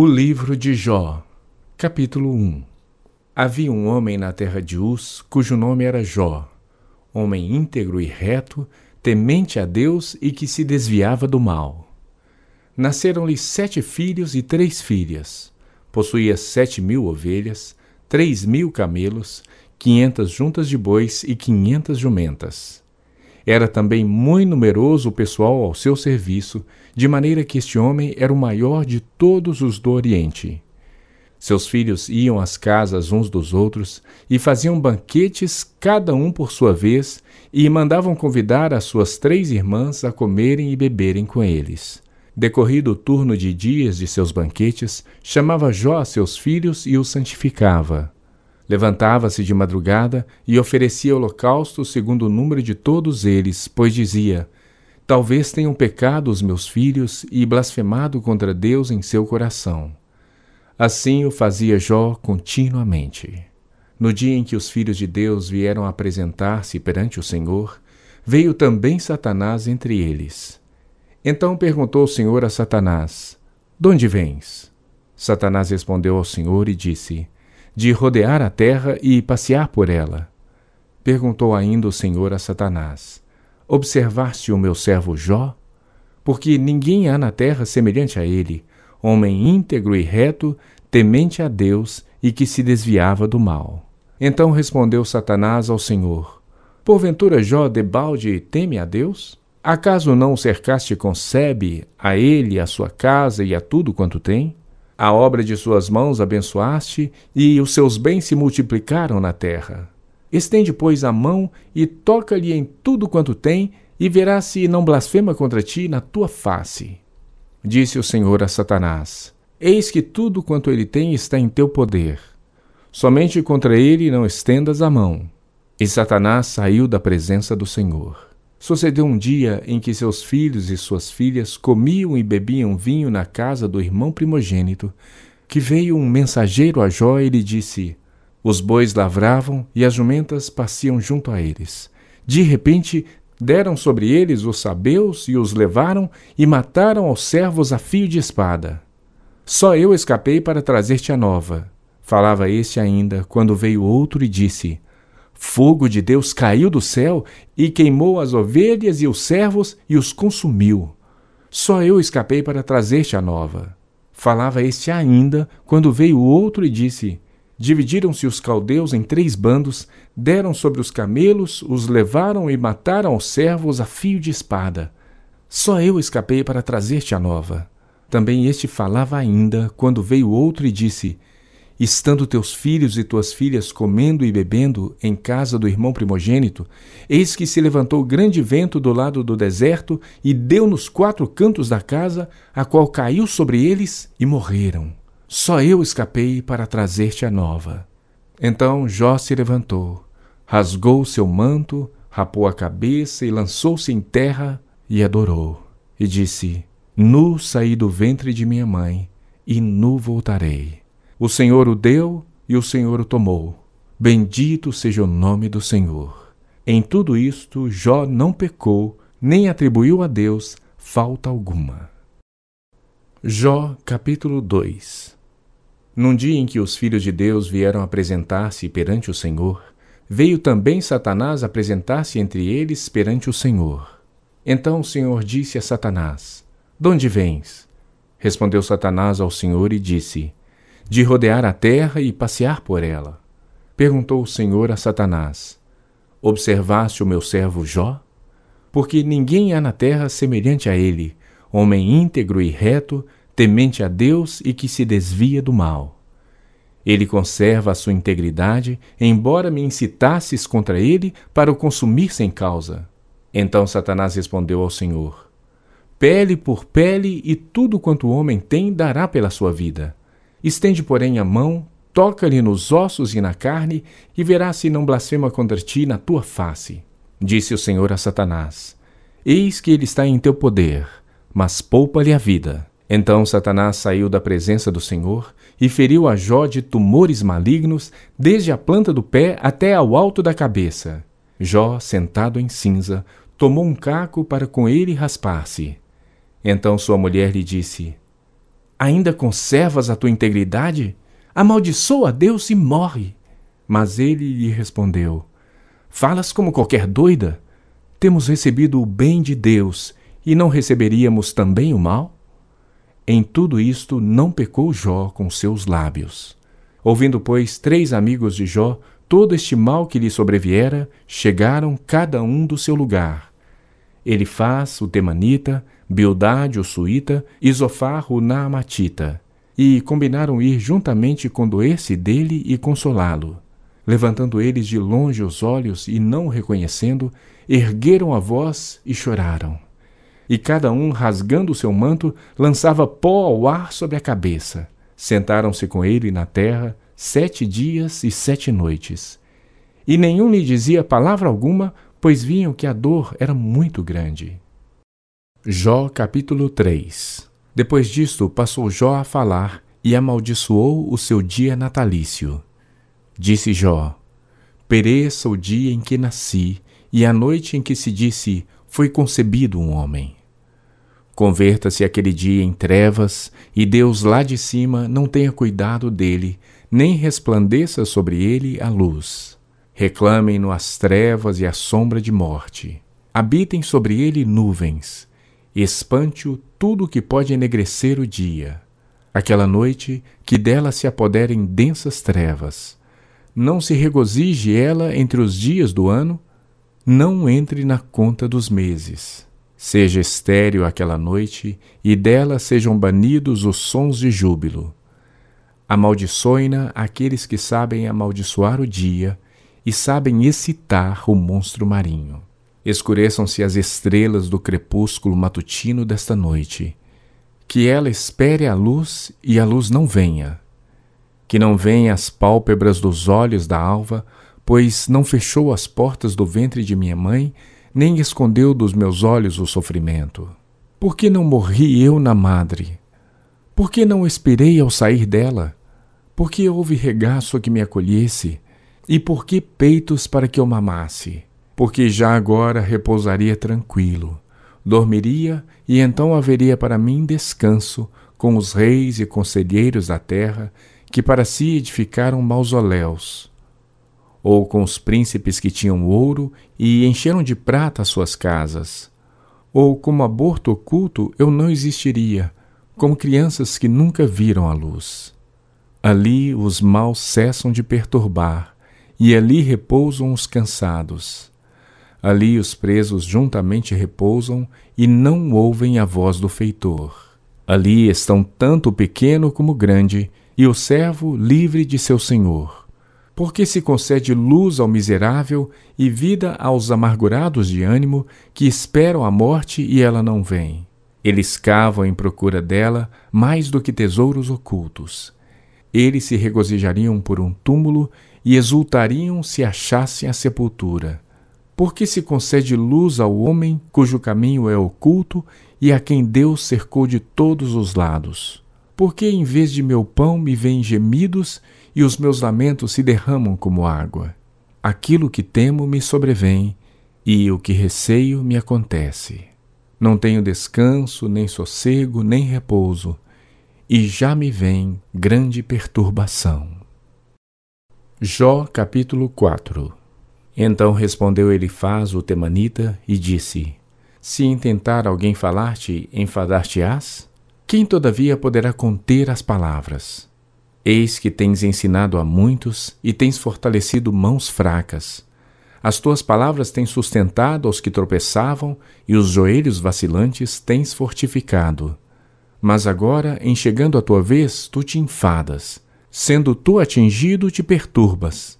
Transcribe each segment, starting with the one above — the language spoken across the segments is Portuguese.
O livro de Jó, capítulo 1 Havia um homem na terra de Uz, cujo nome era Jó, homem íntegro e reto, temente a Deus e que se desviava do mal. Nasceram-lhe sete filhos e três filhas. Possuía sete mil ovelhas, três mil camelos, quinhentas juntas de bois e quinhentas jumentas. Era também muito numeroso o pessoal ao seu serviço, de maneira que este homem era o maior de todos os do Oriente. Seus filhos iam às casas uns dos outros e faziam banquetes, cada um por sua vez, e mandavam convidar as suas três irmãs a comerem e beberem com eles. Decorrido o turno de dias de seus banquetes, chamava Jó a seus filhos e os santificava. Levantava-se de madrugada e oferecia holocausto segundo o número de todos eles, pois dizia: Talvez tenham pecado os meus filhos e blasfemado contra Deus em seu coração. Assim o fazia Jó continuamente. No dia em que os filhos de Deus vieram apresentar-se perante o Senhor, veio também Satanás entre eles. Então perguntou o Senhor a Satanás: De onde vens? Satanás respondeu ao Senhor e disse: de rodear a terra e passear por ela. Perguntou ainda o Senhor a Satanás: Observaste o meu servo Jó? Porque ninguém há na terra semelhante a ele, homem íntegro e reto, temente a Deus e que se desviava do mal. Então respondeu Satanás ao Senhor: Porventura Jó debalde teme a Deus? Acaso não o cercaste com sebe, a ele, a sua casa e a tudo quanto tem? A obra de suas mãos abençoaste, e os seus bens se multiplicaram na terra. Estende, pois, a mão e toca-lhe em tudo quanto tem, e verás se não blasfema contra ti na tua face. Disse o Senhor a Satanás: Eis que tudo quanto ele tem está em teu poder. Somente contra ele não estendas a mão. E Satanás saiu da presença do Senhor. Sucedeu um dia em que seus filhos e suas filhas comiam e bebiam vinho na casa do irmão primogênito, que veio um mensageiro a Jó e lhe disse: Os bois lavravam e as jumentas passiam junto a eles. De repente, deram sobre eles os sabeus e os levaram e mataram aos servos a fio de espada. Só eu escapei para trazer-te a nova. Falava este ainda, quando veio outro e disse: Fogo de Deus caiu do céu e queimou as ovelhas e os servos e os consumiu. Só eu escapei para trazer-te a nova. Falava este ainda, quando veio outro e disse: Dividiram-se os caldeus em três bandos, deram sobre os camelos, os levaram e mataram os servos a fio de espada. Só eu escapei para trazer-te a nova. Também este falava ainda, quando veio outro e disse: Estando teus filhos e tuas filhas comendo e bebendo em casa do irmão primogênito, eis que se levantou grande vento do lado do deserto e deu nos quatro cantos da casa, a qual caiu sobre eles e morreram. Só eu escapei para trazer-te a nova. Então Jó se levantou, rasgou seu manto, rapou a cabeça e lançou-se em terra e adorou. E disse: Nu saí do ventre de minha mãe, e nu voltarei. O Senhor o deu e o Senhor o tomou. Bendito seja o nome do Senhor. Em tudo isto, Jó não pecou, nem atribuiu a Deus falta alguma. Jó, capítulo 2 Num dia em que os filhos de Deus vieram apresentar-se perante o Senhor, veio também Satanás apresentar-se entre eles perante o Senhor. Então o Senhor disse a Satanás: De onde vens? Respondeu Satanás ao Senhor e disse: de rodear a terra e passear por ela. Perguntou o Senhor a Satanás: Observaste o meu servo Jó? Porque ninguém há na terra semelhante a ele, homem íntegro e reto, temente a Deus e que se desvia do mal. Ele conserva a sua integridade, embora me incitasses contra ele para o consumir sem causa. Então Satanás respondeu ao Senhor: Pele por pele, e tudo quanto o homem tem dará pela sua vida. Estende, porém, a mão, toca-lhe nos ossos e na carne, e verás se não blasfema contra ti na tua face. Disse o Senhor a Satanás: Eis que ele está em teu poder, mas poupa-lhe a vida. Então Satanás saiu da presença do Senhor e feriu a Jó de tumores malignos, desde a planta do pé até ao alto da cabeça. Jó, sentado em cinza, tomou um caco para com ele raspar-se. Então sua mulher lhe disse: Ainda conservas a tua integridade? Amaldiçoa a Deus e morre. Mas ele lhe respondeu: Falas como qualquer doida? Temos recebido o bem de Deus e não receberíamos também o mal? Em tudo isto não pecou Jó com seus lábios. Ouvindo, pois, três amigos de Jó todo este mal que lhe sobreviera, chegaram cada um do seu lugar. Elifaz, o temanita, Bildade, o suíta, Isofar, o naamatita, e combinaram ir juntamente condoer-se dele e consolá-lo. Levantando eles de longe os olhos e não o reconhecendo, ergueram a voz e choraram. E cada um, rasgando o seu manto, lançava pó ao ar sobre a cabeça. Sentaram-se com ele na terra sete dias e sete noites. E nenhum lhe dizia palavra alguma, pois viam que a dor era muito grande. Jó capítulo 3 Depois disto passou Jó a falar e amaldiçoou o seu dia natalício. Disse Jó: Pereça o dia em que nasci, e a noite em que se disse: Foi concebido um homem. Converta-se aquele dia em trevas, e Deus lá de cima não tenha cuidado dele, nem resplandeça sobre ele a luz. Reclamem-no as trevas e a sombra de morte. Habitem sobre ele nuvens. Espante-o tudo o que pode enegrecer o dia. Aquela noite que dela se apoderem densas trevas não se regozije ela entre os dias do ano, não entre na conta dos meses. Seja estéril aquela noite, e dela sejam banidos os sons de júbilo. Amaldiçoem-na aqueles que sabem amaldiçoar o dia e sabem excitar o monstro marinho. Escureçam-se as estrelas do crepúsculo matutino desta noite. Que ela espere a luz e a luz não venha que não venha as pálpebras dos olhos da alva, pois não fechou as portas do ventre de minha mãe, nem escondeu dos meus olhos o sofrimento. Por que não morri eu na madre? Por que não esperei ao sair dela? Por que houve regaço que me acolhesse? E por que peitos para que eu mamasse? Porque já agora repousaria tranquilo, dormiria e então haveria para mim descanso com os reis e conselheiros da terra que para si edificaram mausoléus, ou com os príncipes que tinham ouro e encheram de prata as suas casas, ou como aborto oculto eu não existiria, como crianças que nunca viram a luz. Ali os maus cessam de perturbar, e ali repousam os cansados. Ali os presos juntamente repousam e não ouvem a voz do feitor. Ali estão tanto o pequeno como o grande, e o servo livre de seu senhor. Porque se concede luz ao miserável e vida aos amargurados de ânimo que esperam a morte e ela não vem. Eles cavam em procura dela mais do que tesouros ocultos. Eles se regozijariam por um túmulo e exultariam se achassem a sepultura. Porque se concede luz ao homem cujo caminho é oculto e a quem Deus cercou de todos os lados. Porque em vez de meu pão me vêm gemidos e os meus lamentos se derramam como água? Aquilo que temo me sobrevém e o que receio me acontece. Não tenho descanso, nem sossego, nem repouso, e já me vem grande perturbação. Jó capítulo 4 Então respondeu Elifaz o temanita e disse: Se intentar alguém falar-te, enfadar-te-ás? Quem, todavia, poderá conter as palavras? Eis que tens ensinado a muitos e tens fortalecido mãos fracas. As tuas palavras tens sustentado aos que tropeçavam e os joelhos vacilantes tens fortificado. Mas agora, em chegando a tua vez, tu te enfadas. Sendo tu atingido, te perturbas.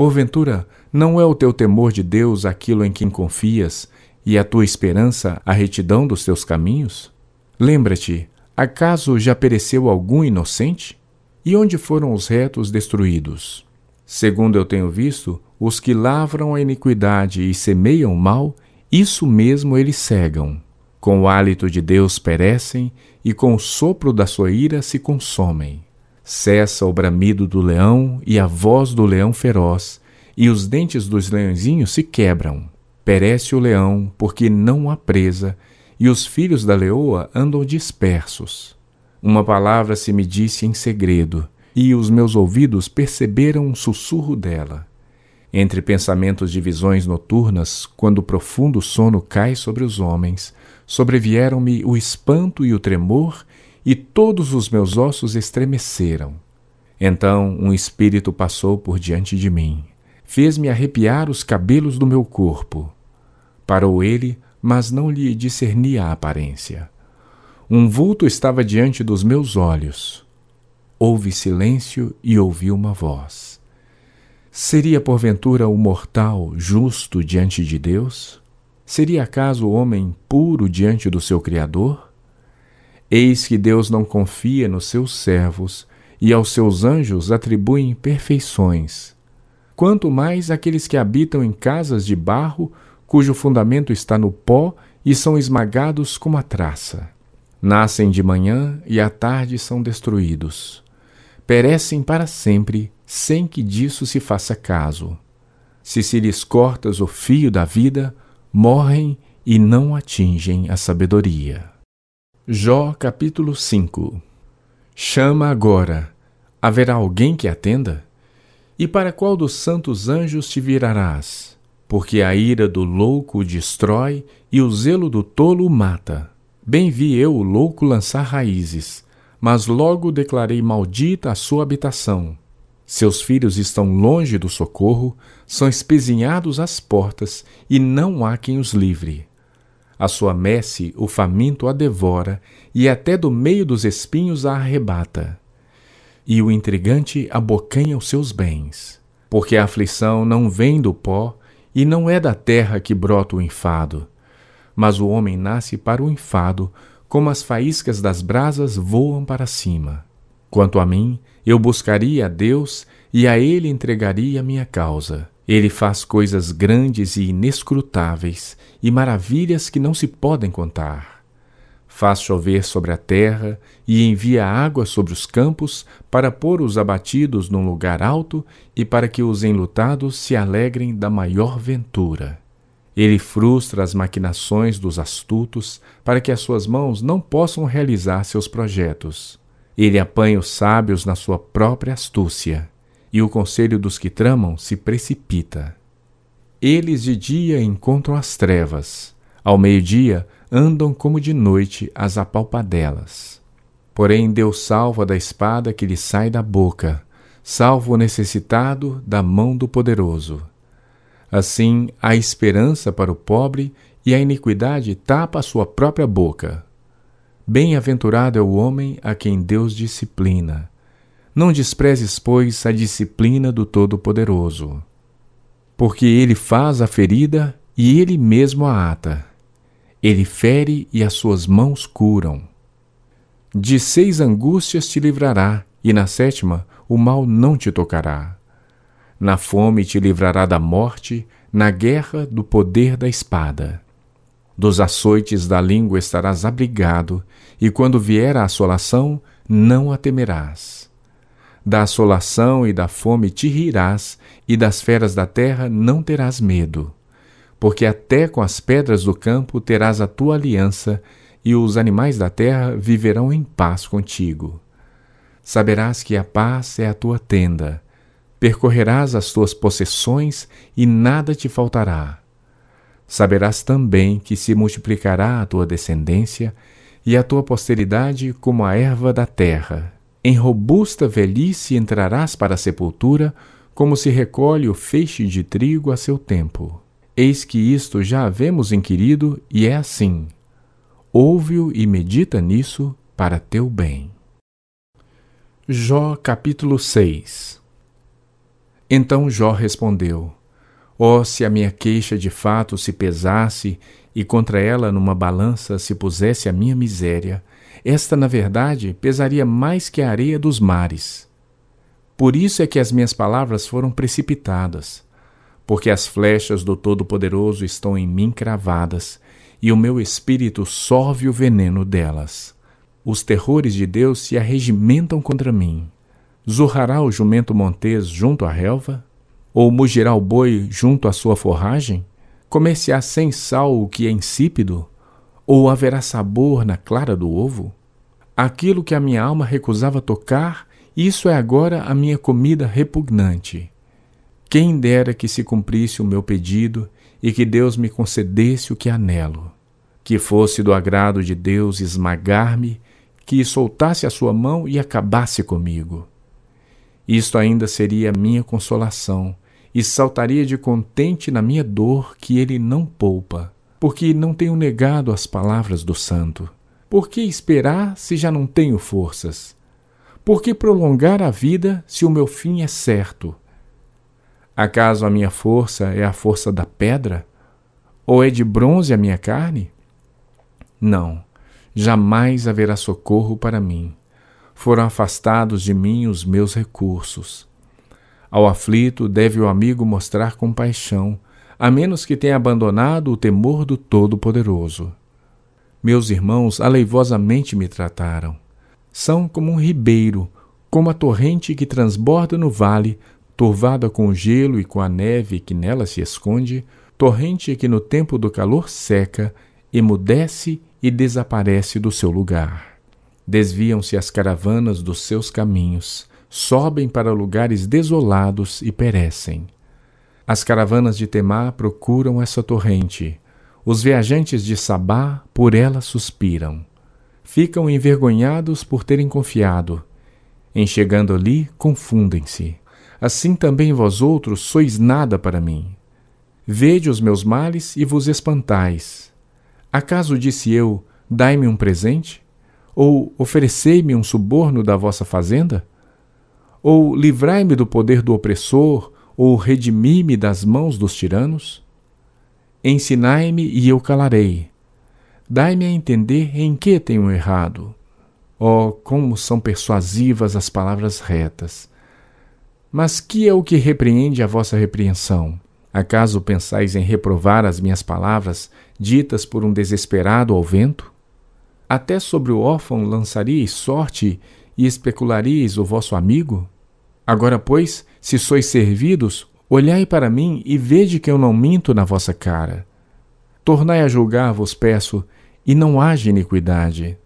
Porventura, não é o teu temor de Deus aquilo em quem confias e a tua esperança a retidão dos teus caminhos? Lembra-te, acaso já pereceu algum inocente? E onde foram os retos destruídos? Segundo eu tenho visto, os que lavram a iniquidade e semeiam o mal, isso mesmo eles cegam. Com o hálito de Deus perecem e com o sopro da sua ira se consomem. Cessa o bramido do leão e a voz do leão feroz, e os dentes dos leãozinhos se quebram. Perece o leão, porque não há presa, e os filhos da leoa andam dispersos. Uma palavra se me disse em segredo, e os meus ouvidos perceberam um sussurro dela. Entre pensamentos de visões noturnas, quando o profundo sono cai sobre os homens, sobrevieram-me o espanto e o tremor, e todos os meus ossos estremeceram. Então um espírito passou por diante de mim, fez-me arrepiar os cabelos do meu corpo. Parou ele, mas não lhe discerni a aparência. Um vulto estava diante dos meus olhos. Houve silêncio e ouvi uma voz. Seria porventura o mortal justo diante de Deus? Seria acaso o homem puro diante do seu Criador? Eis que Deus não confia nos seus servos e aos seus anjos atribui imperfeições. Quanto mais aqueles que habitam em casas de barro, cujo fundamento está no pó e são esmagados como a traça. Nascem de manhã e à tarde são destruídos. Perecem para sempre, sem que disso se faça caso. Se se lhes cortas o fio da vida, morrem e não atingem a sabedoria. Jó capítulo 5 Chama agora. Haverá alguém que atenda? E para qual dos santos anjos te virarás? Porque a ira do louco o destrói e o zelo do tolo o mata. Bem vi eu o louco lançar raízes, mas logo declarei maldita a sua habitação. Seus filhos estão longe do socorro, são espezinhados às portas, e não há quem os livre. A sua messe o faminto a devora, e até do meio dos espinhos a arrebata. E o intrigante abocanha os seus bens, porque a aflição não vem do pó, e não é da terra que brota o enfado. Mas o homem nasce para o enfado, como as faíscas das brasas voam para cima. Quanto a mim, eu buscaria a Deus e a Ele entregaria a minha causa. Ele faz coisas grandes e inescrutáveis e maravilhas que não se podem contar. Faz chover sobre a terra e envia água sobre os campos para pôr os abatidos num lugar alto e para que os enlutados se alegrem da maior ventura. Ele frustra as maquinações dos astutos para que as suas mãos não possam realizar seus projetos. Ele apanha os sábios na sua própria astúcia e o conselho dos que tramam se precipita. Eles de dia encontram as trevas, ao meio-dia andam como de noite as apalpadelas. Porém, Deus salva da espada que lhe sai da boca, salva o necessitado da mão do poderoso. Assim, há esperança para o pobre e a iniquidade tapa a sua própria boca. Bem-aventurado é o homem a quem Deus disciplina não desprezes, pois, a disciplina do Todo-Poderoso, porque ele faz a ferida e ele mesmo a ata. Ele fere e as suas mãos curam. De seis angústias te livrará, e na sétima o mal não te tocará. Na fome te livrará da morte, na guerra do poder da espada. Dos açoites da língua estarás abrigado, e quando vier a assolação, não a temerás da assolação e da fome te rirás, e das feras da terra não terás medo. Porque até com as pedras do campo terás a tua aliança, e os animais da terra viverão em paz contigo. Saberás que a paz é a tua tenda, percorrerás as tuas possessões e nada te faltará. Saberás também que se multiplicará a tua descendência e a tua posteridade como a erva da terra em robusta velhice entrarás para a sepultura, como se recolhe o feixe de trigo a seu tempo. Eis que isto já havemos inquirido, e é assim. Ouve-o e medita nisso para teu bem. Jó capítulo 6 Então Jó respondeu: oh, se a minha queixa de fato se pesasse, e contra ela numa balança se pusesse a minha miséria, esta, na verdade, pesaria mais que a areia dos mares. Por isso é que as minhas palavras foram precipitadas, porque as flechas do Todo-Poderoso estão em mim cravadas, e o meu espírito sorve o veneno delas. Os terrores de Deus se arregimentam contra mim. Zurrará o jumento montês junto à relva? Ou mugirá o boi junto à sua forragem? Comer-se-á sem sal o que é insípido? Ou haverá sabor na clara do ovo? Aquilo que a minha alma recusava tocar, isso é agora a minha comida repugnante. Quem dera que se cumprisse o meu pedido e que Deus me concedesse o que anelo. Que fosse do agrado de Deus esmagar-me, que soltasse a sua mão e acabasse comigo. Isto ainda seria minha consolação, e saltaria de contente na minha dor que ele não poupa, porque não tenho negado as palavras do santo. Por que esperar se já não tenho forças? Por que prolongar a vida se o meu fim é certo? Acaso a minha força é a força da pedra? Ou é de bronze a minha carne? Não, jamais haverá socorro para mim. Foram afastados de mim os meus recursos. Ao aflito deve o amigo mostrar compaixão, a menos que tenha abandonado o temor do Todo-Poderoso. Meus irmãos aleivosamente me trataram. São como um ribeiro, como a torrente que transborda no vale, turvada com o gelo e com a neve que nela se esconde, torrente que no tempo do calor seca, emudece e desaparece do seu lugar. Desviam-se as caravanas dos seus caminhos, sobem para lugares desolados e perecem. As caravanas de Temá procuram essa torrente, os viajantes de Sabá por ela suspiram. Ficam envergonhados por terem confiado. Em chegando ali, confundem-se. Assim também vós outros sois nada para mim. Vede os meus males e vos espantais. Acaso disse eu, dai-me um presente? Ou oferecei-me um suborno da vossa fazenda? Ou livrai-me do poder do opressor, ou redimi-me das mãos dos tiranos? Ensinai-me e eu calarei. Dai-me a entender em que tenho errado. Oh, como são persuasivas as palavras retas! Mas que é o que repreende a vossa repreensão? Acaso pensais em reprovar as minhas palavras, ditas por um desesperado ao vento? Até sobre o órfão lançaríeis sorte e especularias o vosso amigo? Agora, pois, se sois servidos, Olhai para mim e vede que eu não minto na vossa cara. Tornai a julgar, vos peço, e não haja iniquidade.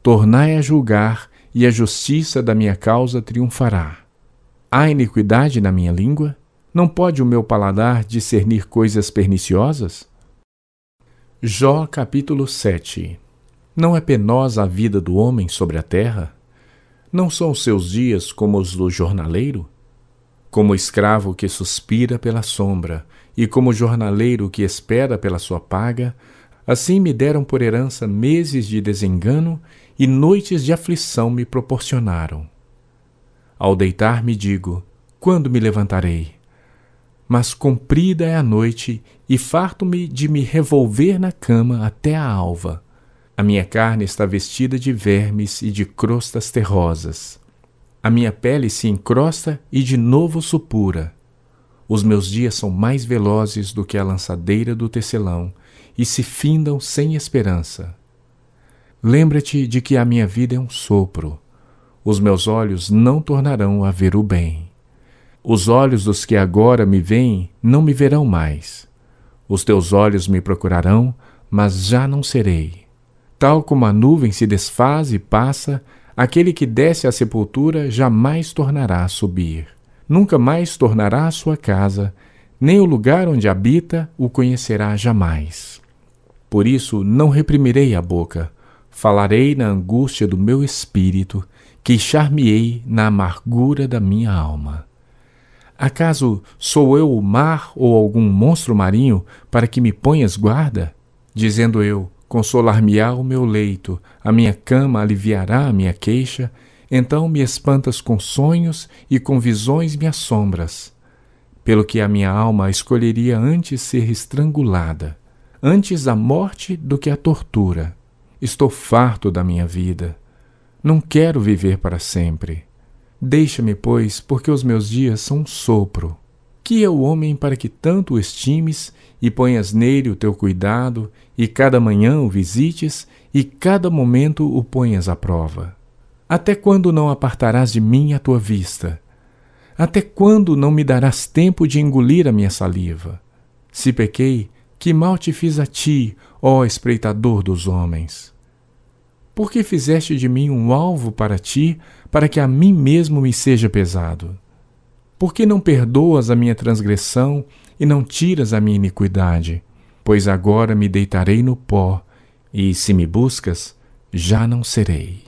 Tornai a julgar, e a justiça da minha causa triunfará. Há iniquidade na minha língua? Não pode o meu paladar discernir coisas perniciosas? Jó capítulo 7 Não é penosa a vida do homem sobre a terra? Não são os seus dias como os do jornaleiro? como escravo que suspira pela sombra, e como jornaleiro que espera pela sua paga, assim me deram por herança meses de desengano e noites de aflição me proporcionaram. Ao deitar-me digo: quando me levantarei? Mas comprida é a noite e farto-me de me revolver na cama até a alva. A minha carne está vestida de vermes e de crostas terrosas. A minha pele se encrosta e de novo supura. Os meus dias são mais velozes do que a lançadeira do tecelão e se findam sem esperança. Lembra-te de que a minha vida é um sopro. Os meus olhos não tornarão a ver o bem. Os olhos dos que agora me veem não me verão mais. Os teus olhos me procurarão, mas já não serei. Tal como a nuvem se desfaz e passa, Aquele que desce à sepultura jamais tornará a subir. Nunca mais tornará à sua casa, nem o lugar onde habita o conhecerá jamais. Por isso não reprimirei a boca, falarei na angústia do meu espírito, queixar-me-ei na amargura da minha alma. Acaso sou eu o mar ou algum monstro marinho para que me ponhas guarda? Dizendo eu, Consolar-me-á o meu leito, a minha cama aliviará a minha queixa, então me espantas com sonhos e com visões me assombras. Pelo que a minha alma escolheria antes ser estrangulada, antes a morte do que a tortura. Estou farto da minha vida. Não quero viver para sempre. Deixa-me, pois, porque os meus dias são um sopro. Que é o homem para que tanto o estimes e ponhas nele o teu cuidado, e cada manhã o visites, e cada momento o ponhas à prova? Até quando não apartarás de mim a tua vista? Até quando não me darás tempo de engolir a minha saliva? Se pequei, que mal te fiz a ti, ó espreitador dos homens? Por que fizeste de mim um alvo para ti, para que a mim mesmo me seja pesado? Por que não perdoas a minha transgressão e não tiras a minha iniquidade? Pois agora me deitarei no pó, e se me buscas, já não serei.